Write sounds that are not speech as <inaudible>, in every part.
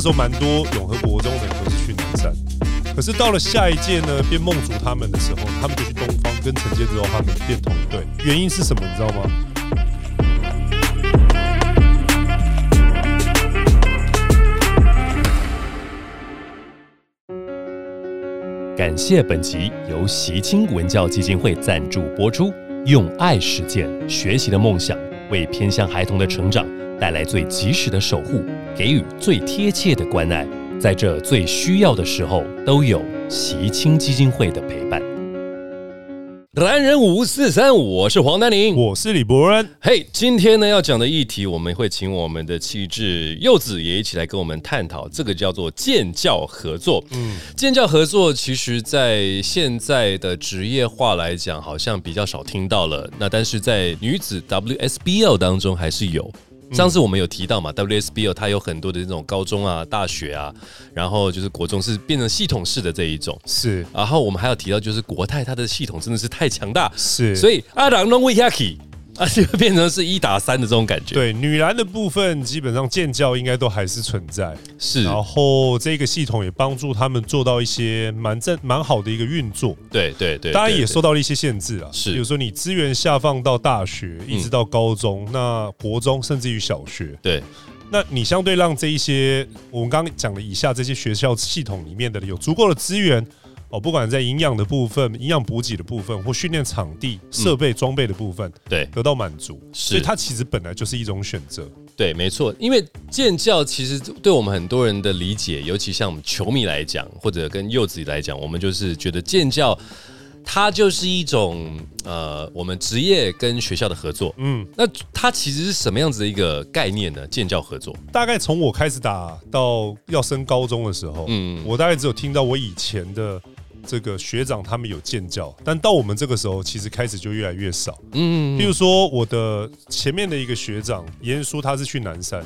个时候蛮多永和国中的人都是去南山，可是到了下一届呢，变梦竹他们的时候，他们就去东方，跟陈建州他们变同队。原因是什么？你知道吗？感谢本集由习清文教基金会赞助播出，用爱实践学习的梦想，为偏向孩童的成长带来最及时的守护，给予最贴切的关爱，在这最需要的时候，都有习青基金会的陪伴。男人五四三，我是黄丹宁，我是李博恩。嘿，今天呢要讲的议题，我们会请我们的气质柚子也一起来跟我们探讨，这个叫做建教合作。嗯，建教合作其实在现在的职业化来讲，好像比较少听到了。那但是在女子 WSBL 当中还是有。上次我们有提到嘛，WSBL 它有很多的这种高中啊、大学啊，然后就是国中是变成系统式的这一种，是。然后我们还有提到，就是国泰它的系统真的是太强大，是。所以阿郎龙威亚基。而且变成是一打三的这种感觉。对，女篮的部分基本上建教应该都还是存在。是，然后这个系统也帮助他们做到一些蛮正蛮好的一个运作。对对对，当然也受到了一些限制啊。是，比如说你资源下放到大学，一直到高中，那国中甚至于小学。对，那你相对让这一些我们刚刚讲的以下这些学校系统里面的有足够的资源。哦，不管在营养的部分、营养补给的部分，或训练场地、设备、装备的部分，对，得到满足，所以它其实本来就是一种选择。对，没错，因为建教其实对我们很多人的理解，尤其像我们球迷来讲，或者跟柚子来讲，我们就是觉得建教它就是一种呃，我们职业跟学校的合作。嗯，那它其实是什么样子的一个概念呢？建教合作，大概从我开始打到要升高中的时候，嗯，我大概只有听到我以前的。这个学长他们有建教，但到我们这个时候，其实开始就越来越少。嗯，譬如说我的前面的一个学长严叔，他是去南山，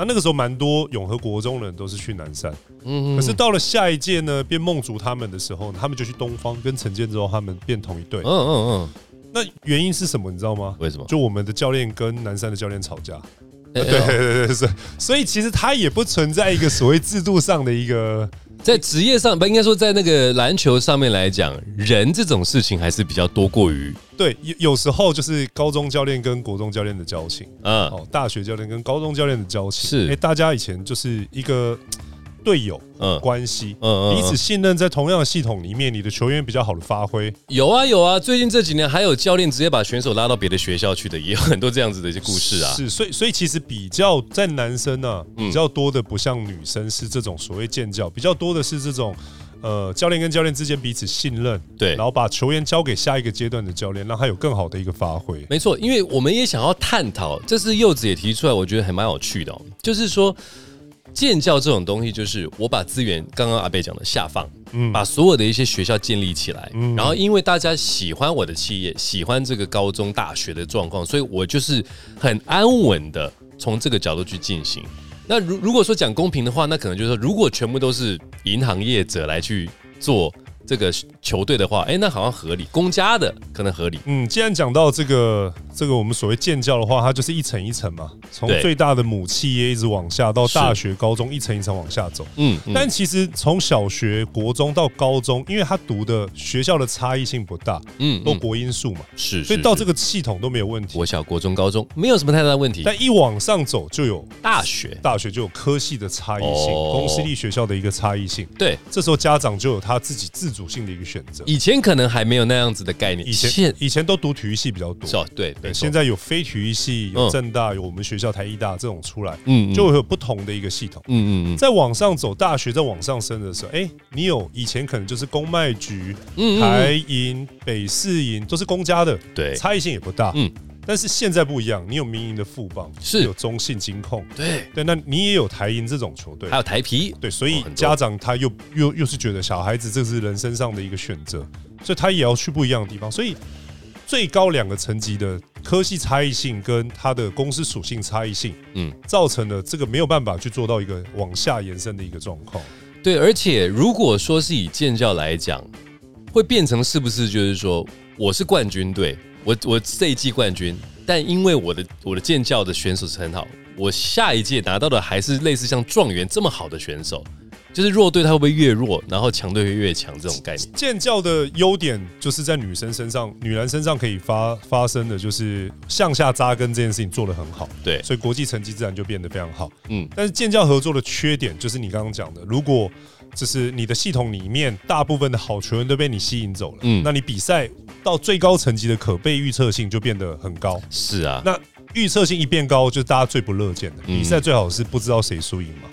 那那个时候蛮多永和国中人都是去南山。嗯，可是到了下一届呢，变梦竹他们的时候，他们就去东方，跟陈建州他们变同一队。嗯嗯嗯。那原因是什么？你知道吗？为什么？就我们的教练跟南山的教练吵架。<laughs> 对对对对，是。所以其实他也不存在一个所谓制度上的一个。在职业上不应该说，在那个篮球上面来讲，人这种事情还是比较多过于对。有有时候就是高中教练跟国中教练的交情，嗯，哦，大学教练跟高中教练的交情是。哎，大家以前就是一个。队友嗯关系嗯彼此信任，在同样的系统里面，你的球员比较好的发挥有啊有啊，最近这几年还有教练直接把选手拉到别的学校去的，也有很多这样子的一些故事啊。是，所以所以其实比较在男生呢比较多的，不像女生是这种所谓建教，比较多的是这种呃教练跟教练之间彼此信任，对，然后把球员交给下一个阶段的教练，让他有更好的一个发挥。没错，因为我们也想要探讨，这是柚子也提出来，我觉得还蛮有趣的，哦就是说。建教这种东西，就是我把资源，刚刚阿贝讲的下放，嗯，把所有的一些学校建立起来，嗯，然后因为大家喜欢我的企业，喜欢这个高中大学的状况，所以我就是很安稳的从这个角度去进行。那如如果说讲公平的话，那可能就是说，如果全部都是银行业者来去做。这个球队的话，哎，那好像合理，公家的可能合理。嗯，既然讲到这个这个我们所谓建教的话，它就是一层一层嘛，从最大的母企业一直往下到大学、高中，一层一层往下走。嗯，但其实从小学、国中到高中，因为他读的学校的差异性不大，嗯，都国因素嘛，是，所以到这个系统都没有问题。国小、国中、高中没有什么太大的问题，但一往上走就有大学，大学就有科系的差异性，公私立学校的一个差异性。对，这时候家长就有他自己自主。主性的一个选择，以前可能还没有那样子的概念。以前以前都读体育系比较多，是哦，对对。现在有非体育系，有正大，有我们学校台艺大这种出来，嗯，就会有不同的一个系统。嗯嗯嗯。在往上走，大学在往上升的时候，哎，你有以前可能就是公卖局、台银、北市银都是公家的，对，差异性也不大。嗯。但是现在不一样，你有民营的富邦，是。有中信金控，对。对，那你也有台银这种球队，还有台皮，对，所以家长他又又又是觉得小孩子这是人生上的一个选择，所以他也要去不一样的地方，所以最高两个层级的科系差异性跟它的公司属性差异性，嗯，造成了这个没有办法去做到一个往下延伸的一个状况。对，而且如果说是以建教来讲，会变成是不是就是说我是冠军队？我我这一季冠军，但因为我的我的建教的选手是很好，我下一届拿到的还是类似像状元这么好的选手？就是弱队他会不会越弱，然后强队会越强这种概念？建教的优点就是在女生身上、女篮身上可以发发生的，就是向下扎根这件事情做得很好。对，所以国际成绩自然就变得非常好。嗯，但是建教合作的缺点就是你刚刚讲的，如果就是你的系统里面大部分的好球员都被你吸引走了，嗯，那你比赛到最高层级的可被预测性就变得很高。是啊，那预测性一变高，就是大家最不乐见的比赛，最好是不知道谁输赢嘛。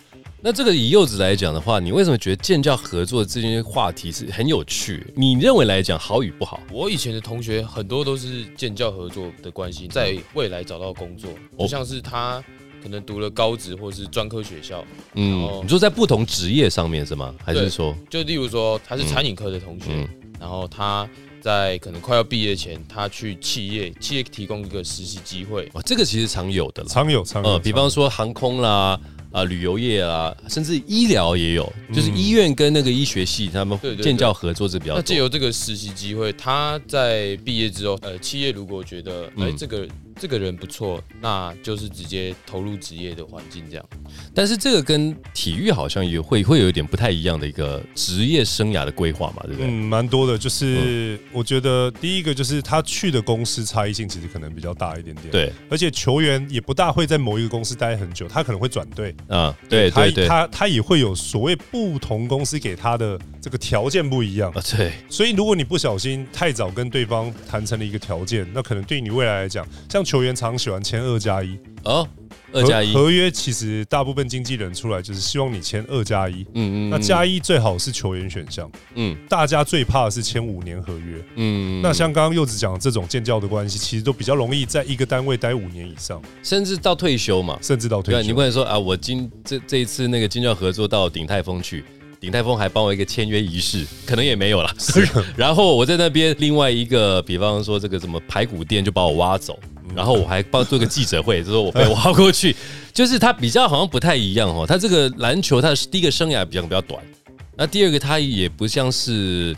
那这个以柚子来讲的话，你为什么觉得建教合作这些话题是很有趣？你认为来讲好与不好？我以前的同学很多都是建教合作的关系，在未来找到工作，就像是他可能读了高职或是专科学校，嗯，你说在不同职业上面是吗？还是说，就例如说他是餐饮科的同学，然后他在可能快要毕业前，他去企业，企业提供一个实习机会，哇，这个其实常有的，常有常有，呃比方说航空啦。啊，旅游业啊，甚至医疗也有，就是医院跟那个医学系他们建教合作是比较。那借由这个实习机会，他在毕业之后，呃，企业如果觉得哎这个。这个人不错，那就是直接投入职业的环境这样。但是这个跟体育好像也会会有一点不太一样的一个职业生涯的规划嘛，对不对？嗯，蛮多的。就是我觉得第一个就是他去的公司差异性其实可能比较大一点点。对，而且球员也不大会在某一个公司待很久，他可能会转队。啊，对对对，他他也会有所谓不同公司给他的这个条件不一样啊。对，所以如果你不小心太早跟对方谈成了一个条件，那可能对你未来来讲，像。球员常喜欢签二加一。哦，二加一。合约其实大部分经纪人出来就是希望你签二加一，嗯嗯，那加一最好是球员选项，嗯，大家最怕的是签五年合约，嗯，那像刚刚柚子讲的这种建教的关系，其实都比较容易在一个单位待五年以上，甚至到退休嘛，甚至到退休，你不能说啊，我今这这一次那个金教合作到鼎泰丰去。鼎泰丰还帮我一个签约仪式，可能也没有了。<laughs> 然后我在那边另外一个，比方说这个什么排骨店就把我挖走，然后我还帮做个记者会，就说我被挖过去，<laughs> 就是他比较好像不太一样哦。他这个篮球，他的第一个生涯比较比较短，那第二个他也不像是。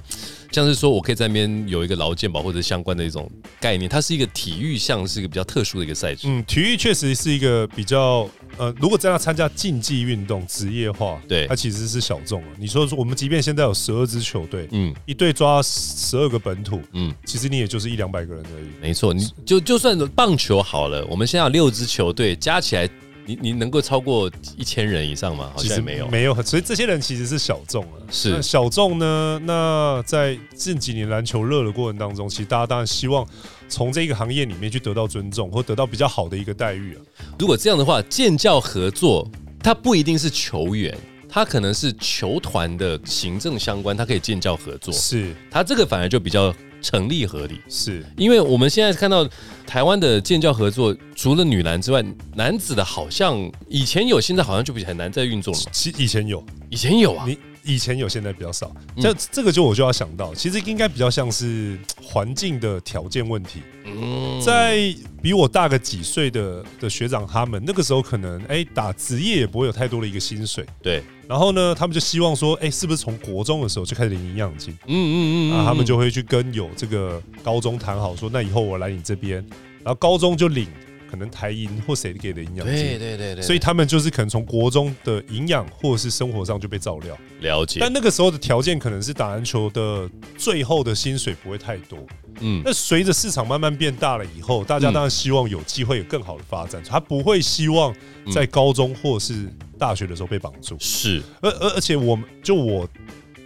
像是说，我可以在那边有一个劳健保或者相关的一种概念，它是一个体育项，是一个比较特殊的一个赛制。嗯，体育确实是一个比较呃，如果真要参加竞技运动职业化，对它其实是小众了。你说说，我们即便现在有十二支球队，嗯，一队抓十二个本土，嗯，其实你也就是一两百个人而已。没错，你就就算棒球好了，我们现在有六支球队加起来。你你能够超过一千人以上吗？好像没有，没有，所以这些人其实是小众啊。是小众呢？那在近几年篮球热的过程当中，其实大家当然希望从这个行业里面去得到尊重，或得到比较好的一个待遇啊。如果这样的话，建教合作，它不一定是球员，他可能是球团的行政相关，他可以建教合作。是他这个反而就比较。成立合理。是，因为我们现在看到台湾的建教合作，除了女篮之外，男子的好像以前有，现在好像就比很难再运作了。其以前有，以前有啊，你以前有，现在比较少。这这个就我就要想到，其实应该比较像是 <tsk> 环境的条件问题。嗯，在比我大个几岁的的学长，他们那个时候可能哎打职业也不会有太多的一个薪水。对。然后呢，他们就希望说，哎，是不是从国中的时候就开始领营养金？嗯嗯嗯，啊，他们就会去跟有这个高中谈好，说那以后我来你这边，然后高中就领可能台银或谁给的营养金。对对对对。所以他们就是可能从国中的营养或者是生活上就被照料。了解。但那个时候的条件可能是打篮球的最后的薪水不会太多。嗯。那随着市场慢慢变大了以后，大家当然希望有机会有更好的发展，他不会希望在高中或是。大学的时候被绑住是，而而而且我们就我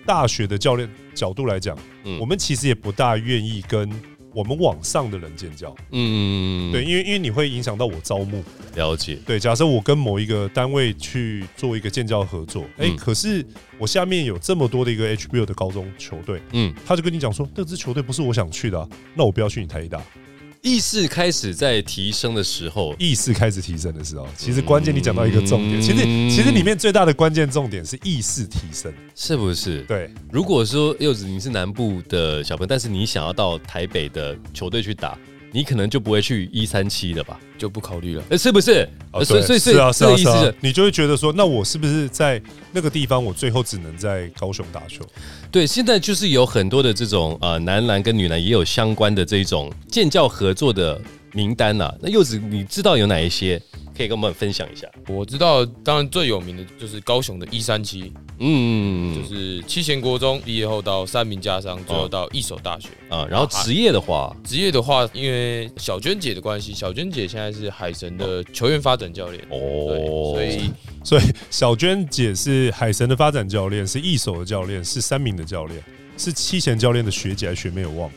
大学的教练角度来讲，嗯，我们其实也不大愿意跟我们网上的人建教，嗯，对，因为因为你会影响到我招募，了解，对，假设我跟某一个单位去做一个建教合作，哎，可是我下面有这么多的一个 HBO 的高中球队，嗯，他就跟你讲说，那支球队不是我想去的，那我不要去你台一大。意识开始在提升的时候，意识开始提升的时候，其实关键你讲到一个重点，其实其实里面最大的关键重点是意识提升，是不是？对。如果说柚子你是南部的小朋友，但是你想要到台北的球队去打。你可能就不会去一三七了吧？就不考虑了，呃，是不是？所以，所以是啊，是啊，意思，你就会觉得说，那我是不是在那个地方，我最后只能在高雄打球？对，现在就是有很多的这种呃，男篮跟女篮也有相关的这种建教合作的名单呐。那柚子，你知道有哪一些？可以跟我们分享一下。我知道，当然最有名的就是高雄的一三七，嗯，就是七贤国中毕业后到三名家商，最后到一所大学啊。然后职业的话，职业的话，因为小娟姐的关系，小娟姐现在是海神的球员发展教练哦，所以 <laughs> 所以小娟姐是海神的发展教练，是一手的教练，是三名的教练，是七贤教练的学姐还是学妹？我忘了。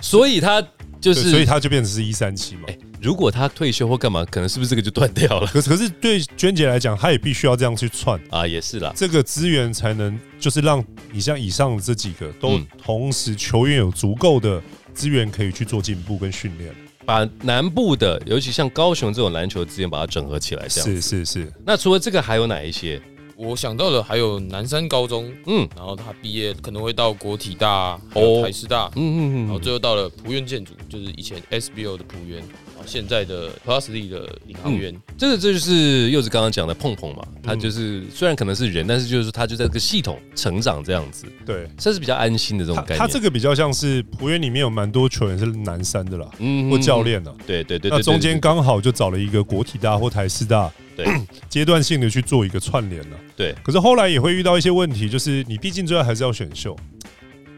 所以他就是，所以他就变成是一三七嘛。如果他退休或干嘛，可能是不是这个就断掉了？可 <laughs> 可是对娟姐来讲，她也必须要这样去串啊，也是啦，这个资源才能就是让你像以上这几个都同时球员有足够的资源可以去做进步跟训练，把南部的，尤其像高雄这种篮球资源把它整合起来，这样是是是。那除了这个还有哪一些？我想到的还有南山高中，嗯，然后他毕业可能会到国体大、哦。台师大，嗯嗯嗯，然后最后到了浦院建筑，就是以前 SBO 的浦院。现在的 Plus D 的领航员，这个这就是柚子刚刚讲的碰碰嘛，他就是虽然可能是人，但是就是他就在这个系统成长这样子，对，这是比较安心的这种概念。他这个比较像是浦原里面有蛮多球员是南山的啦，嗯，或教练呢，对对对，那中间刚好就找了一个国体大或台师大，对，<clears throat> 阶段性的去做一个串联了，对。可是后来也会遇到一些问题，就是你毕竟最后还是要选秀。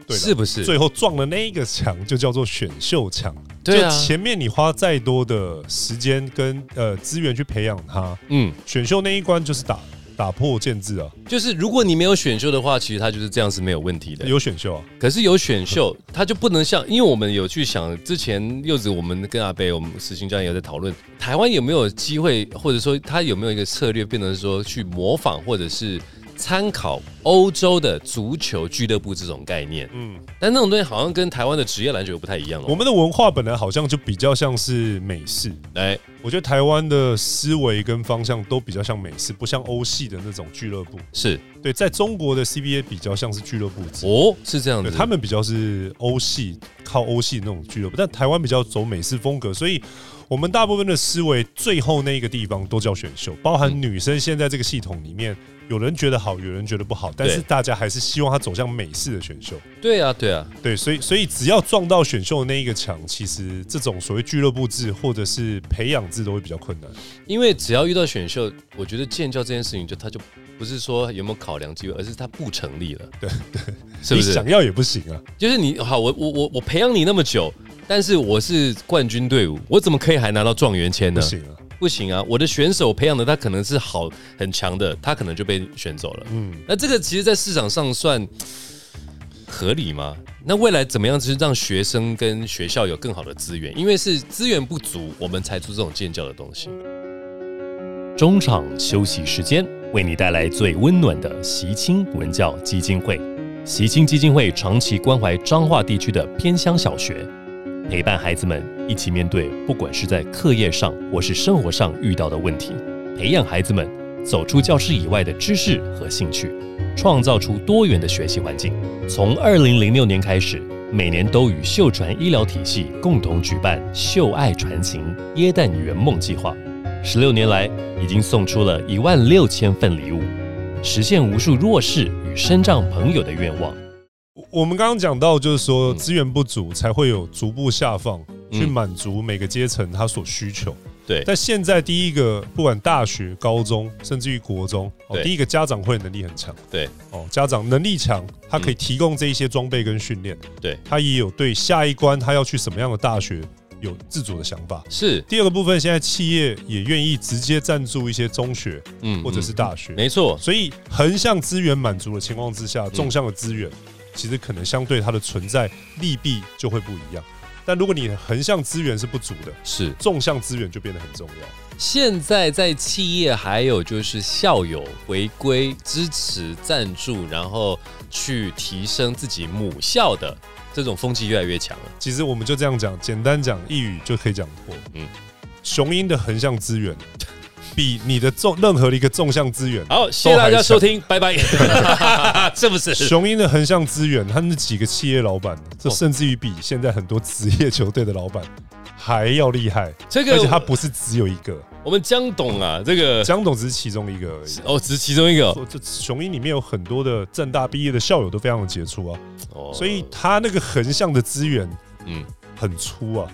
是不是？最后撞的那一个墙就叫做选秀墙？对啊，前面你花再多的时间跟呃资源去培养他，嗯，选秀那一关就是打打破建制啊。就是如果你没有选秀的话，其实他就是这样是没有问题的。有选秀啊，可是有选秀，<laughs> 他就不能像，因为我们有去想之前柚子，我们跟阿贝，我们实行教练有在讨论，台湾有没有机会，或者说他有没有一个策略，变成说去模仿或者是。参考欧洲的足球俱乐部这种概念，嗯，但那种东西好像跟台湾的职业篮球不太一样了。我们的文化本来好像就比较像是美式，哎，我觉得台湾的思维跟方向都比较像美式，不像欧系的那种俱乐部。是。对，在中国的 CBA 比较像是俱乐部。制哦，是这样的，他们比较是欧系，靠欧系那种俱乐部，但台湾比较走美式风格，所以。我们大部分的思维，最后那一个地方都叫选秀，包含女生现在这个系统里面，有人觉得好，有人觉得不好，但是大家还是希望他走向美式的选秀。对啊，对啊，对，所以所以只要撞到选秀的那一个墙，其实这种所谓俱乐部制或者是培养制都会比较困难。因为只要遇到选秀，我觉得建教这件事情就他就不是说有没有考量机会，而是他不成立了。对对，是不是想要也不行啊？就是你好，我我我我培养你那么久。但是我是冠军队伍，我怎么可以还拿到状元签呢？不行啊，不行啊！我的选手培养的他可能是好很强的，他可能就被选走了。嗯，那这个其实，在市场上算合理吗？那未来怎么样，就是让学生跟学校有更好的资源？因为是资源不足，我们才出这种建教的东西。中场休息时间，为你带来最温暖的习青文教基金会。习青基金会长期关怀彰化地区的偏乡小学。陪伴孩子们一起面对，不管是在课业上或是生活上遇到的问题，培养孩子们走出教室以外的知识和兴趣，创造出多元的学习环境。从二零零六年开始，每年都与秀传医疗体系共同举办“秀爱传情耶诞圆梦计划”，十六年来已经送出了一万六千份礼物，实现无数弱势与身障朋友的愿望。我们刚刚讲到，就是说资源不足才会有逐步下放，去满足每个阶层他所需求。对，但现在第一个，不管大学、高中，甚至于国中，哦，第一个家长会能力很强。对，哦，家长能力强，他可以提供这一些装备跟训练。对，他也有对下一关他要去什么样的大学有自主的想法。是。第二个部分，现在企业也愿意直接赞助一些中学，嗯，或者是大学。没错。所以横向资源满足的情况之下，纵向的资源。其实可能相对它的存在利弊就会不一样，但如果你横向资源是不足的，是纵向资源就变得很重要。现在在企业还有就是校友回归支持赞助，然后去提升自己母校的这种风气越来越强了。其实我们就这样讲，简单讲一语就可以讲破。嗯，雄鹰的横向资源。比你的纵任何的一个纵向资源好，谢谢大家收听，拜拜。<laughs> 是不是雄鹰的横向资源？他们几个企业老板，这甚至于比现在很多职业球队的老板还要厉害。这个而且他不是只有一个。我们江董啊，这个江董只是其中一个而已。哦，只是其中一个。这雄鹰里面有很多的正大毕业的校友都非常的杰出啊。哦，所以他那个横向的资源，嗯，很粗啊。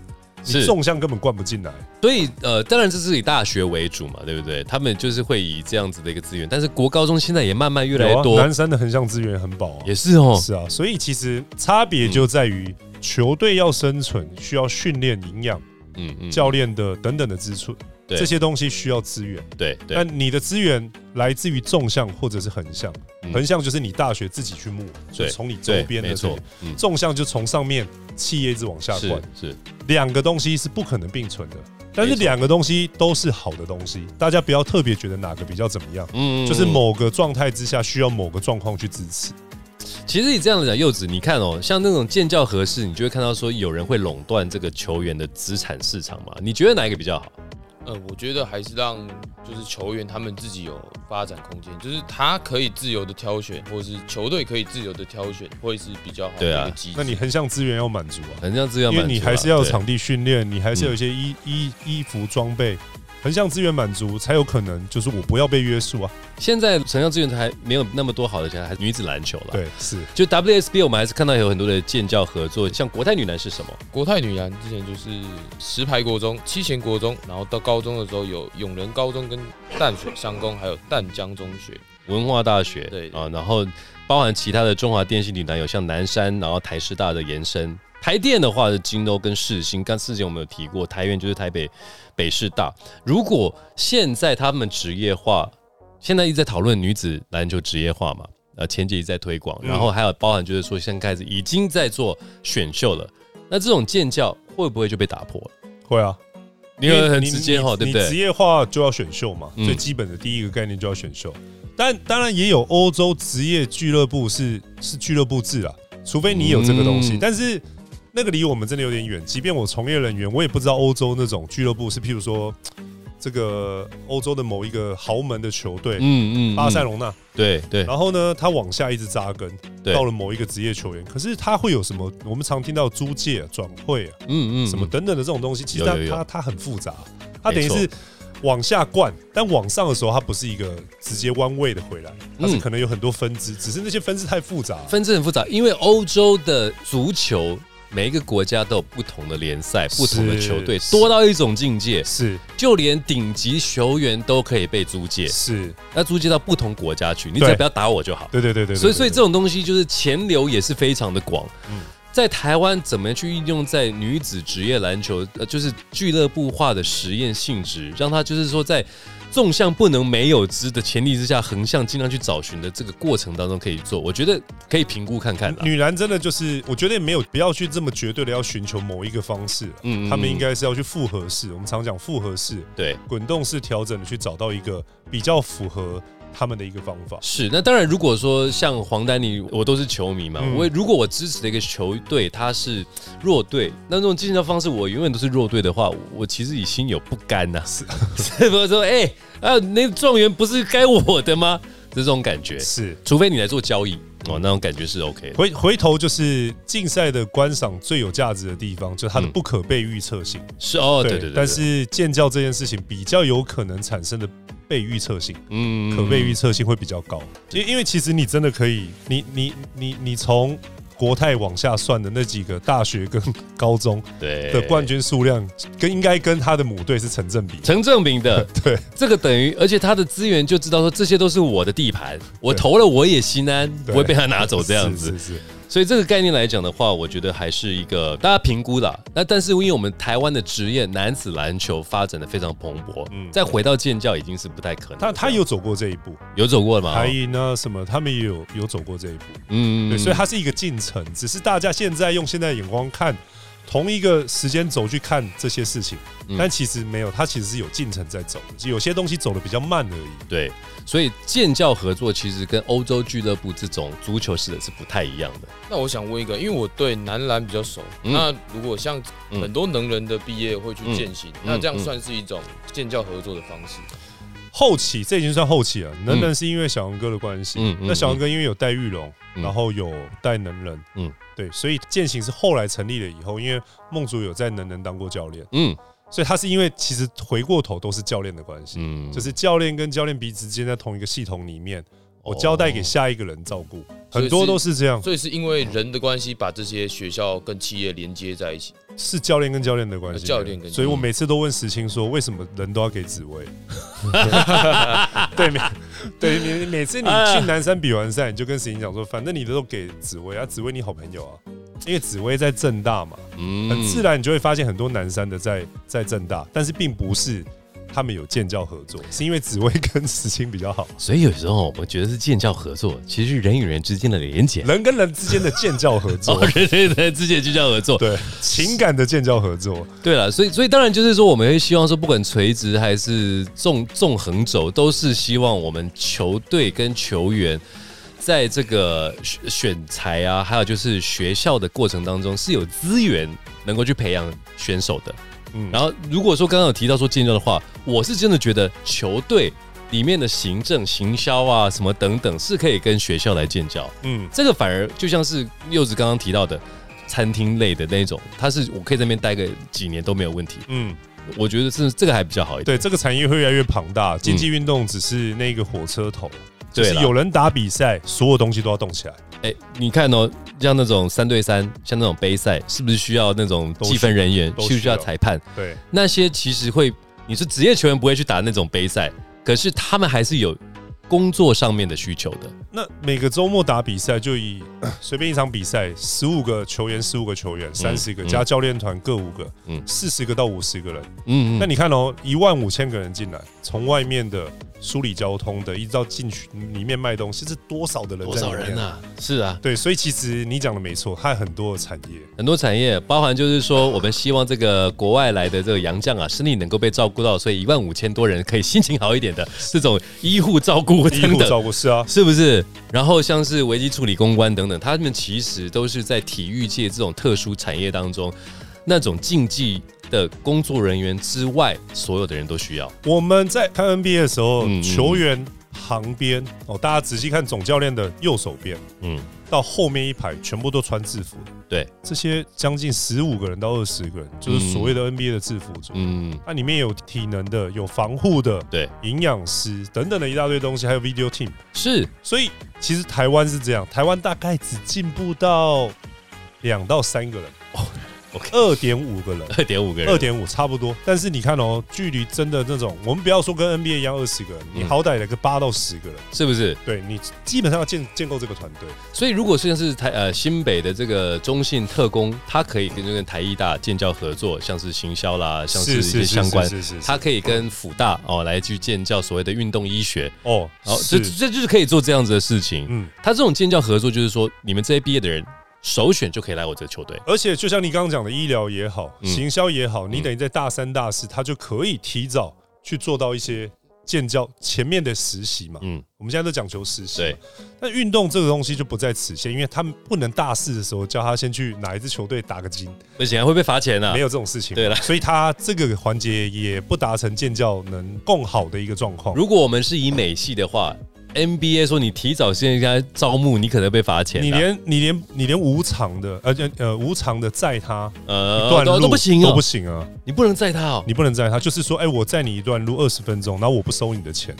你纵向根本灌不进来。所以呃，当然这是以大学为主嘛，对不对？他们就是会以这样子的一个资源，但是国高中现在也慢慢越来越多。南山的横向资源很饱啊，也是哦，是啊。所以其实差别就在于球队要生存，需要训练、营养，嗯嗯，教练的等等的支出。这些东西需要资源，对，但你的资源来自于纵向或者是横向，横向就是你大学自己去募，就从你周边的，错，纵向就从上面企业一直往下灌，是两个东西是不可能并存的，但是两个东西都是好的东西，大家不要特别觉得哪个比较怎么样，嗯，就是某个状态之下需要某个状况去支持。其实你这样讲，柚子，你看哦，像那种建教合适，你就会看到说有人会垄断这个球员的资产市场嘛？你觉得哪一个比较好？呃，我觉得还是让就是球员他们自己有发展空间，就是他可以自由的挑选，或者是球队可以自由的挑选，会是比较好的一个机制。那你横向资源要满足啊，横向资源，因为你还是要场地训练，你还是有一些衣衣衣服装备。横向资源满足才有可能，就是我不要被约束啊。现在横向资源还没有那么多好的，现在还女子篮球了。对，是就 WSB，我们还是看到有很多的建教合作。像国泰女篮是什么？国泰女篮之前就是石牌国中、七贤国中，然后到高中的时候有永仁高中、跟淡水商工，还有淡江中学、文化大学。对啊，然后包含其他的中华电信女篮，有像南山，然后台师大的延伸。台电的话是金都跟世新，刚之前我们有提过，台院就是台北北师大。如果现在他们职业化，现在一直在讨论女子篮球职业化嘛？呃，前几直在推广，然后还有包含就是说，现在开始已经在做选秀了。那这种建教会不会就被打破了？会啊，因为很直接哈，对不对？职业化就要选秀嘛，最基本的第一个概念就要选秀。但当然也有欧洲职业俱乐部是是俱乐部制啊，除非你有这个东西，但是。那个离我们真的有点远，即便我从业人员，我也不知道欧洲那种俱乐部是，譬如说 <tsk> 这个欧洲的某一个豪门的球队，嗯嗯，巴塞隆纳，对对，然后呢，他往下一直扎根，到了某一个职业球员，可是他会有什么？我们常听到租借、转会啊，嗯嗯，什么等等的这种东西，其实它它它很复杂，它等于是往下灌，但往上的时候，它不是一个直接弯位的回来，它是可能有很多分支，只是那些分支太复杂，分支很复杂，因为欧洲的足球。每一个国家都有不同的联赛，不同的球队，多到一种境界。是，就连顶级球员都可以被租借。是，那租借到不同国家去，你只要不要打我就好。对对对对。所以，所以这种东西就是钱流也是非常的广。嗯，在台湾怎么样去运用在女子职业篮球，呃，就是俱乐部化的实验性质，让它就是说在。纵向不能没有之的前提之下，横向尽量去找寻的这个过程当中可以做，我觉得可以评估看看。女篮真的就是，我觉得也没有不要去这么绝对的要寻求某一个方式，嗯，他们应该是要去复合式，我们常讲复合式，对，滚动式调整的去找到一个比较符合。他们的一个方法是，那当然，如果说像黄丹妮，我都是球迷嘛。我如果我支持的一个球队，他是弱队，那这种竞争方式，我永远都是弱队的话，我其实已心有不甘呐。是，<laughs> 是不是说，哎啊，那状元不是该我的吗？这种感觉是，除非你来做交易哦，那种感觉是 OK。回回头就是竞赛的观赏最有价值的地方，就是它的不可被预测性。是哦，对对对。但是建教这件事情比较有可能产生的。被预测性，嗯，可被预测性会比较高，因因为其实你真的可以，你你你你从国泰往下算的那几个大学跟高中对。的冠军数量，跟应该跟他的母队是成正比，成正比的，<laughs> 对，这个等于，而且他的资源就知道说这些都是我的地盘，我投了我也心安，不会被他拿走这样子。是是。所以这个概念来讲的话，我觉得还是一个大家评估的。那但是因为我们台湾的职业男子篮球发展的非常蓬勃，嗯，再回到建教已经是不太可能。他他有走过这一步，有走过吗？台银啊？什么？他们也有有走过这一步，嗯，对。所以它是一个进程，只是大家现在用现在的眼光看。同一个时间轴去看这些事情，但其实没有，它其实是有进程在走，有些东西走的比较慢而已。对，所以建教合作其实跟欧洲俱乐部这种足球式的是不太一样的。那我想问一个，因为我对男篮比较熟，那如果像很多能人的毕业会去践行，那这样算是一种建教合作的方式？后期这已经算后期了，能人是因为小杨哥的关系，那小杨哥因为有戴玉龙，然后有带能人，嗯，对，所以践行是后来成立了以后，因为梦竹有在能人当过教练，嗯，所以他是因为其实回过头都是教练的关系，嗯，就是教练跟教练彼此之间在同一个系统里面，我交代给下一个人照顾，很多都是这样。所以是因为人的关系，把这些学校跟企业连接在一起。是教练跟教练的关系，教练跟，所以我每次都问石青说，为什么人都要给紫薇？<laughs> 对，每对你每次你去南山比完赛，你就跟石青讲说，反正你都给紫薇啊，紫薇你好朋友啊，因为紫薇在正大嘛，嗯。很自然你就会发现很多南山的在在正大，但是并不是。他们有建教合作，是因为紫薇跟石青比较好，所以有时候我觉得是建教合作，其实是人与人之间的连结，人跟人之间的建教合作，<laughs> 人与人之间的建教合作，对情感的建教合作，对了，所以所以当然就是说，我们会希望说，不管垂直还是纵纵横轴，都是希望我们球队跟球员在这个选材啊，还有就是学校的过程当中，是有资源能够去培养选手的。嗯，然后如果说刚刚有提到说建教的话，我是真的觉得球队里面的行政、行销啊什么等等是可以跟学校来建教。嗯，这个反而就像是柚子刚刚提到的餐厅类的那种，它是我可以在那边待个几年都没有问题。嗯，我觉得是这个还比较好一点。对，这个产业会越来越庞大，竞技运动只是那个火车头。就是有人打比赛，所有东西都要动起来。哎，你看哦，像那种三对三，像那种杯赛，是不是需要那种计分人员？需不需要裁判？对，那些其实会，你是职业球员不会去打那种杯赛，可是他们还是有。工作上面的需求的，那每个周末打比赛就以随便一场比赛，十五个球员，十五个球员，三十个加教练团各五个，嗯，四十个到五十个人，嗯，那你看哦，一万五千个人进来，从外面的梳理交通的，一直到进去里面卖东西，是多少的人？多少人啊？是啊，对，所以其实你讲的没错，还有很多的产业，很多产业，包含就是说，我们希望这个国外来的这个洋将啊，身体能够被照顾到，所以一万五千多人可以心情好一点的 <laughs> 这种医护照顾。<laughs> 医护照顾是啊，是不是？然后像是危机处理、公关等等，他们其实都是在体育界这种特殊产业当中，那种竞技的工作人员之外，所有的人都需要。我们在看 NBA 的时候，球员旁边哦，大家仔细看总教练的右手边，嗯。到后面一排全部都穿制服，对，这些将近十五个人到二十个人，就是所谓的 NBA 的制服组。嗯，那里面有体能的，有防护的，对，营养师等等的一大堆东西，还有 video team。是，所以其实台湾是这样，台湾大概只进步到两到三个人。二点五个人，二点五个人，二点五差不多。但是你看哦，距离真的那种，我们不要说跟 NBA 一样二十个人，你好歹来个八到十个人，是不是？对你基本上要建建构这个团队。所以如果现在是台呃新北的这个中信特工，他可以跟这个台艺大建教合作，像是行销啦，像是一些相关，他可以跟辅大哦来去建教所谓的运动医学哦，好，这这就是可以做这样子的事情。嗯，他这种建教合作就是说，你们这些毕业的人。首选就可以来我这个球队，而且就像你刚刚讲的，医疗也好，行销也好，你等于在大三、大四，他就可以提早去做到一些建教前面的实习嘛。嗯，我们现在都讲求实习。对，那运动这个东西就不在此限，因为他们不能大四的时候叫他先去哪一支球队打个金，而且还会被罚钱呢。没有这种事情。对了，所以他这个环节也不达成建教能更好的一个状况。如果我们是以美系的话。NBA 说你提早现在招募，你可能被罚钱。你连你连你连无偿的，而且呃无偿的载他呃一段路都不行哦都不行啊！你不能载他哦，你不能载他，就是说，哎，我载你一段路二十分钟，然后我不收你的钱。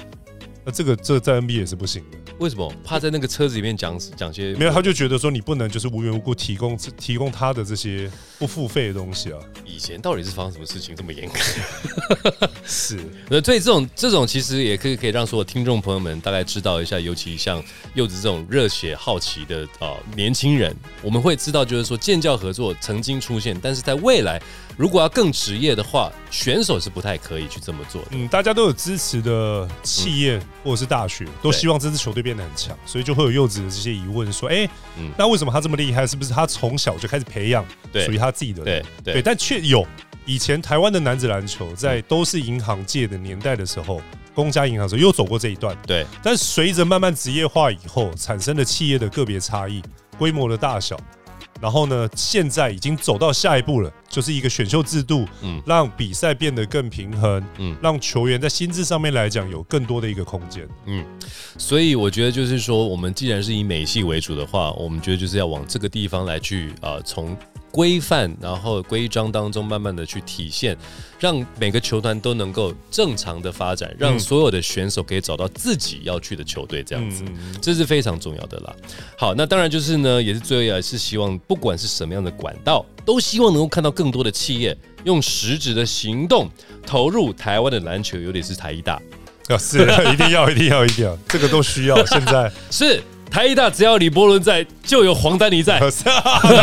那这个这在 NBA 也是不行的，为什么？怕在那个车子里面讲讲些没有，他就觉得说你不能就是无缘无故提供提供他的这些不付费的东西啊。以前到底是发生什么事情这么严格？<laughs> 是，<laughs> 那所以这种这种其实也可以可以让所有听众朋友们大概知道一下，尤其像柚子这种热血好奇的啊年轻人，我们会知道就是说建教合作曾经出现，但是在未来。如果要更职业的话，选手是不太可以去这么做的。嗯，大家都有支持的企业或者是大学，都希望这支球队变得很强，所以就会有柚子的这些疑问，说：哎，那为什么他这么厉害？是不是他从小就开始培养属于他自己的？对对，但却有以前台湾的男子篮球在都是银行界的年代的时候，公家银行时候又走过这一段。对，但随着慢慢职业化以后，产生的企业的个别差异、规模的大小。然后呢？现在已经走到下一步了，就是一个选秀制度，嗯，让比赛变得更平衡，嗯，让球员在心智上面来讲有更多的一个空间，嗯。所以我觉得就是说，我们既然是以美系为主的话，我们觉得就是要往这个地方来去啊，从。规范，然后规章当中慢慢的去体现，让每个球团都能够正常的发展，让所有的选手可以找到自己要去的球队，这样子，这是非常重要的啦。好，那当然就是呢，也是最后也是希望，不管是什么样的管道，都希望能够看到更多的企业用实质的行动投入台湾的篮球，尤其是台一大。啊，是一定要，一定要，一定要，这个都需要。<laughs> 现在是台一大，只要李伯伦在，就有黄丹妮在，<laughs> 太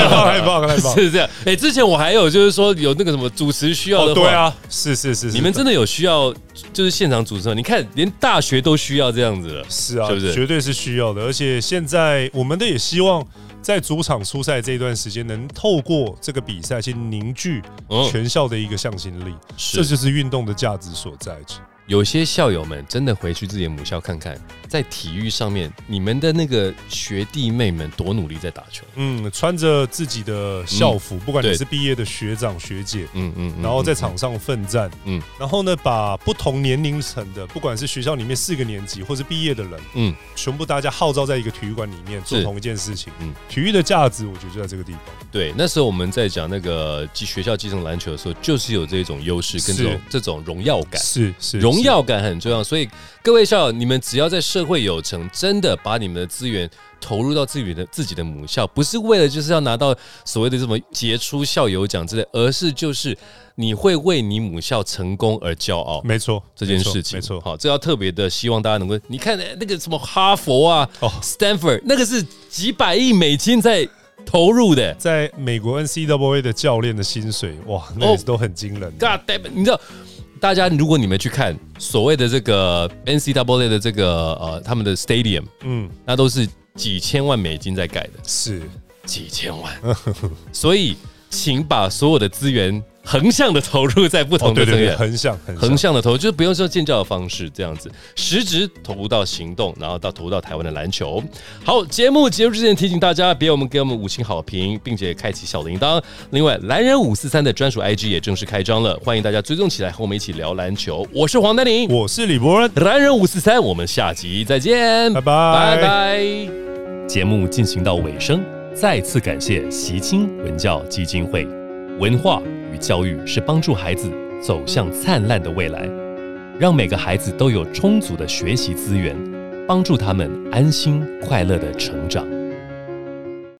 棒，太棒，太棒，<laughs> 是这样。哎，之前我还有就是说有那个什么主持需要的，对啊，是是是，你们真的有需要，就是现场主持吗？你看，连大学都需要这样子了，是啊，是不是？绝对是需要的。而且现在我们的也希望在主场出赛这一段时间，能透过这个比赛去凝聚全校的一个向心力，这就是运动的价值所在。有些校友们真的回去自己的母校看看，在体育上面，你们的那个学弟妹们多努力在打球。嗯，穿着自己的校服，不管你是毕业的学长学姐，嗯嗯，然后在场上奋战，嗯，然后呢，把不同年龄层的，不管是学校里面四个年级或是毕业的人，嗯，全部大家号召在一个体育馆里面做同一件事情。嗯，体育的价值，我觉得就在这个地方。对，那时候我们在讲那个学校继承篮球的时候，就是有这种优势跟这种这种荣耀感。是是荣。荣耀感很重要，所以各位校友，你们只要在社会有成，真的把你们的资源投入到自己的自己的母校，不是为了就是要拿到所谓的什么杰出校友奖之类，而是就是你会为你母校成功而骄傲。没错，这件事情没错。好，这要特别的希望大家能够，你看那个什么哈佛啊哦，Stanford，那个是几百亿美金在投入的，在美国 NCAA 的教练的薪水，哇，那都很惊人。God damn，你知道？大家，如果你们去看所谓的这个 NCAA 的这个呃他们的 stadium，嗯，那都是几千万美金在盖的，是。几千万，所以请把所有的资源。横向的投入在不同的资源，横向横向的投，就是不用说建教的方式这样子，实质投入到行动，然后到投入到台湾的篮球。好，节目结束之前提醒大家，别我们给我们五星好评，并且开启小铃铛。另外，蓝人五四三的专属 IG 也正式开张了，欢迎大家追踪起来，和我们一起聊篮球。我是黄丹宁，我是李博，蓝人五四三，我们下集再见，拜拜拜拜。节目进行到尾声，再次感谢习青文教基金会文化与。教育是帮助孩子走向灿烂的未来，让每个孩子都有充足的学习资源，帮助他们安心快乐的成长。